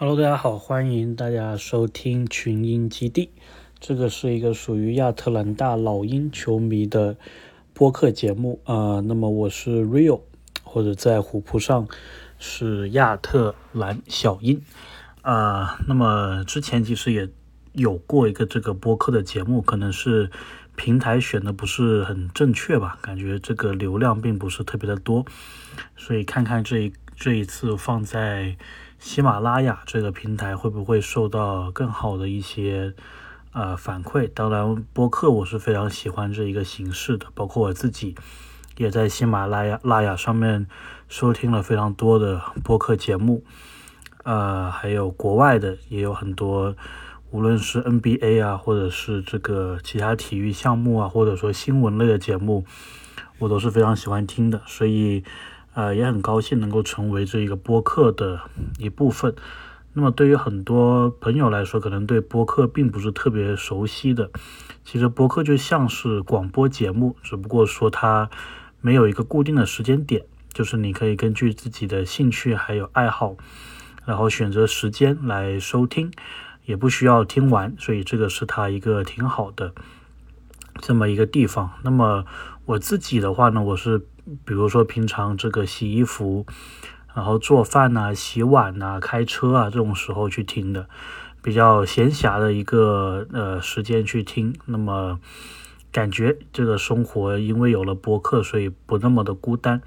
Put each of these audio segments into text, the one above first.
Hello，大家好，欢迎大家收听群英基地。这个是一个属于亚特兰大老鹰球迷的播客节目啊。那么我是 Rio，或者在虎扑上是亚特兰小鹰啊。那么之前其实也有过一个这个播客的节目，可能是平台选的不是很正确吧，感觉这个流量并不是特别的多，所以看看这一这一次放在。喜马拉雅这个平台会不会受到更好的一些呃反馈？当然，播客我是非常喜欢这一个形式的，包括我自己也在喜马拉雅拉雅上面收听了非常多的播客节目，呃，还有国外的也有很多，无论是 NBA 啊，或者是这个其他体育项目啊，或者说新闻类的节目，我都是非常喜欢听的，所以。呃，也很高兴能够成为这一个播客的一部分。那么，对于很多朋友来说，可能对播客并不是特别熟悉的。其实，播客就像是广播节目，只不过说它没有一个固定的时间点，就是你可以根据自己的兴趣还有爱好，然后选择时间来收听，也不需要听完。所以，这个是它一个挺好的这么一个地方。那么，我自己的话呢，我是。比如说平常这个洗衣服，然后做饭呐、洗碗呐、开车啊这种时候去听的，比较闲暇的一个呃时间去听。那么感觉这个生活因为有了播客，所以不那么的孤单。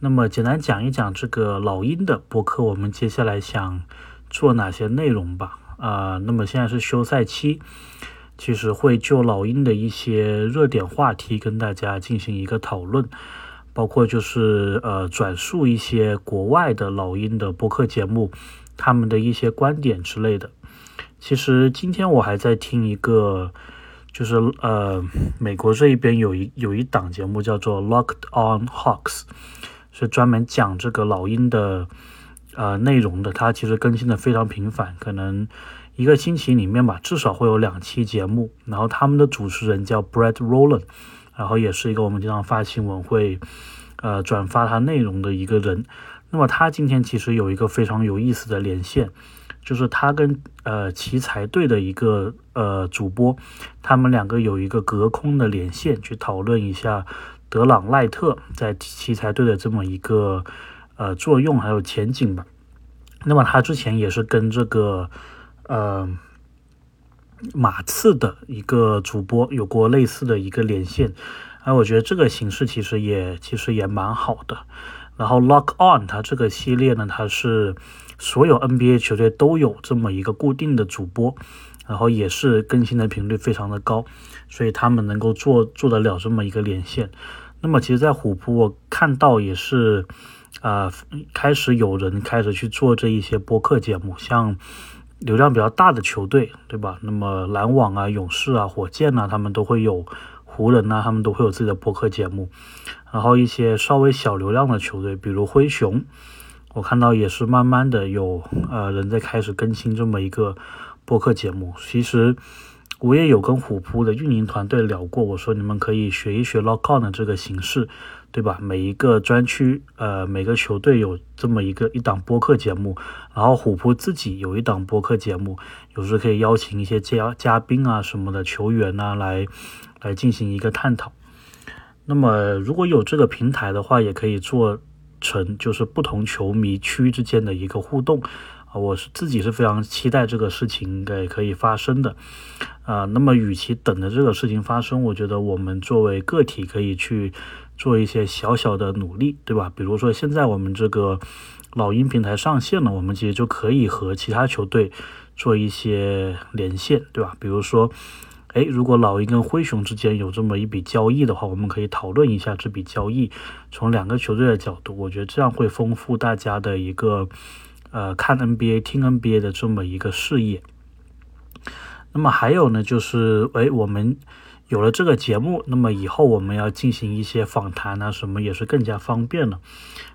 那么简单讲一讲这个老鹰的播客，我们接下来想做哪些内容吧？啊，那么现在是休赛期，其实会就老鹰的一些热点话题跟大家进行一个讨论。包括就是呃转述一些国外的老鹰的播客节目，他们的一些观点之类的。其实今天我还在听一个，就是呃美国这一边有一有一档节目叫做 Locked On Hawks，是专门讲这个老鹰的呃内容的。它其实更新的非常频繁，可能一个星期里面吧，至少会有两期节目。然后他们的主持人叫 Brett Rowland。然后也是一个我们经常发新闻会，呃，转发他内容的一个人。那么他今天其实有一个非常有意思的连线，就是他跟呃奇才队的一个呃主播，他们两个有一个隔空的连线，去讨论一下德朗赖特在奇才队的这么一个呃作用还有前景吧。那么他之前也是跟这个呃。马刺的一个主播有过类似的一个连线，哎，我觉得这个形式其实也其实也蛮好的。然后 Lock On 它这个系列呢，它是所有 NBA 球队都有这么一个固定的主播，然后也是更新的频率非常的高，所以他们能够做做得了这么一个连线。那么其实，在虎扑我看到也是，啊，开始有人开始去做这一些播客节目，像。流量比较大的球队，对吧？那么篮网啊、勇士啊、火箭啊，他们都会有湖人啊，他们都会有自己的播客节目。然后一些稍微小流量的球队，比如灰熊，我看到也是慢慢的有呃人在开始更新这么一个播客节目。其实我也有跟虎扑的运营团队聊过，我说你们可以学一学 Lock On 的这个形式。对吧？每一个专区，呃，每个球队有这么一个一档播客节目，然后虎扑自己有一档播客节目，有时可以邀请一些嘉嘉宾啊什么的球员啊来来进行一个探讨。那么如果有这个平台的话，也可以做成就是不同球迷区之间的一个互动啊，我是自己是非常期待这个事情应该可以发生的啊。那么与其等着这个事情发生，我觉得我们作为个体可以去。做一些小小的努力，对吧？比如说现在我们这个老鹰平台上线了，我们其实就可以和其他球队做一些连线，对吧？比如说，哎，如果老鹰跟灰熊之间有这么一笔交易的话，我们可以讨论一下这笔交易，从两个球队的角度，我觉得这样会丰富大家的一个呃看 NBA、听 NBA 的这么一个视野。那么还有呢，就是哎，我们。有了这个节目，那么以后我们要进行一些访谈啊，什么也是更加方便了。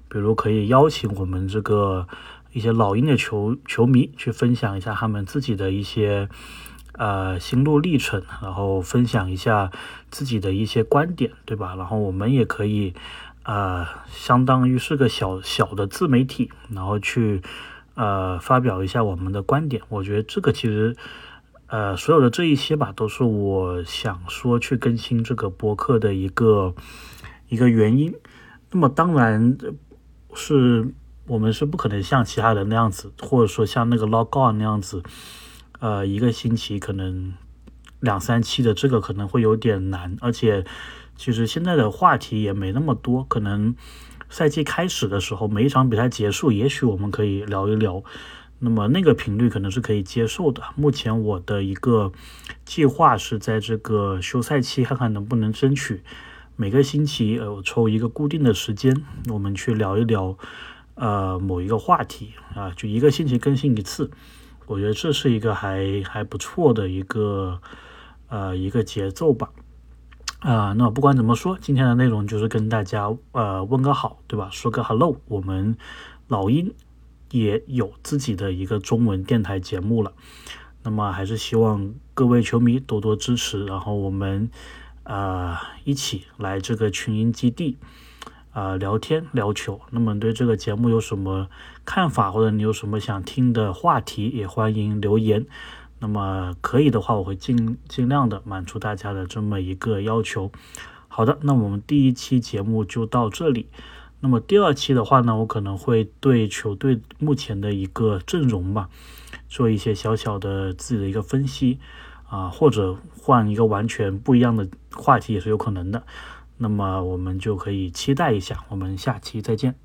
比如可以邀请我们这个一些老鹰的球球迷去分享一下他们自己的一些呃心路历程，然后分享一下自己的一些观点，对吧？然后我们也可以呃，相当于是个小小的自媒体，然后去呃，发表一下我们的观点。我觉得这个其实，呃，所有的这一些吧，都是我想说去更新这个播客的一个一个原因。那么当然是我们是不可能像其他人那样子，或者说像那个 log on 那样子，呃，一个星期可能两三期的，这个可能会有点难。而且，其实现在的话题也没那么多，可能。赛季开始的时候，每一场比赛结束，也许我们可以聊一聊。那么那个频率可能是可以接受的。目前我的一个计划是在这个休赛期，看看能不能争取每个星期呃抽一个固定的时间，我们去聊一聊呃某一个话题啊，就一个星期更新一次。我觉得这是一个还还不错的一个呃一个节奏吧。啊，那不管怎么说，今天的内容就是跟大家呃问个好，对吧？说个 hello，我们老鹰也有自己的一个中文电台节目了。那么还是希望各位球迷多多支持，然后我们呃一起来这个群英基地啊聊天聊球。那么对这个节目有什么看法，或者你有什么想听的话题，也欢迎留言。那么可以的话，我会尽尽量的满足大家的这么一个要求。好的，那我们第一期节目就到这里。那么第二期的话呢，我可能会对球队目前的一个阵容吧，做一些小小的自己的一个分析啊，或者换一个完全不一样的话题也是有可能的。那么我们就可以期待一下，我们下期再见。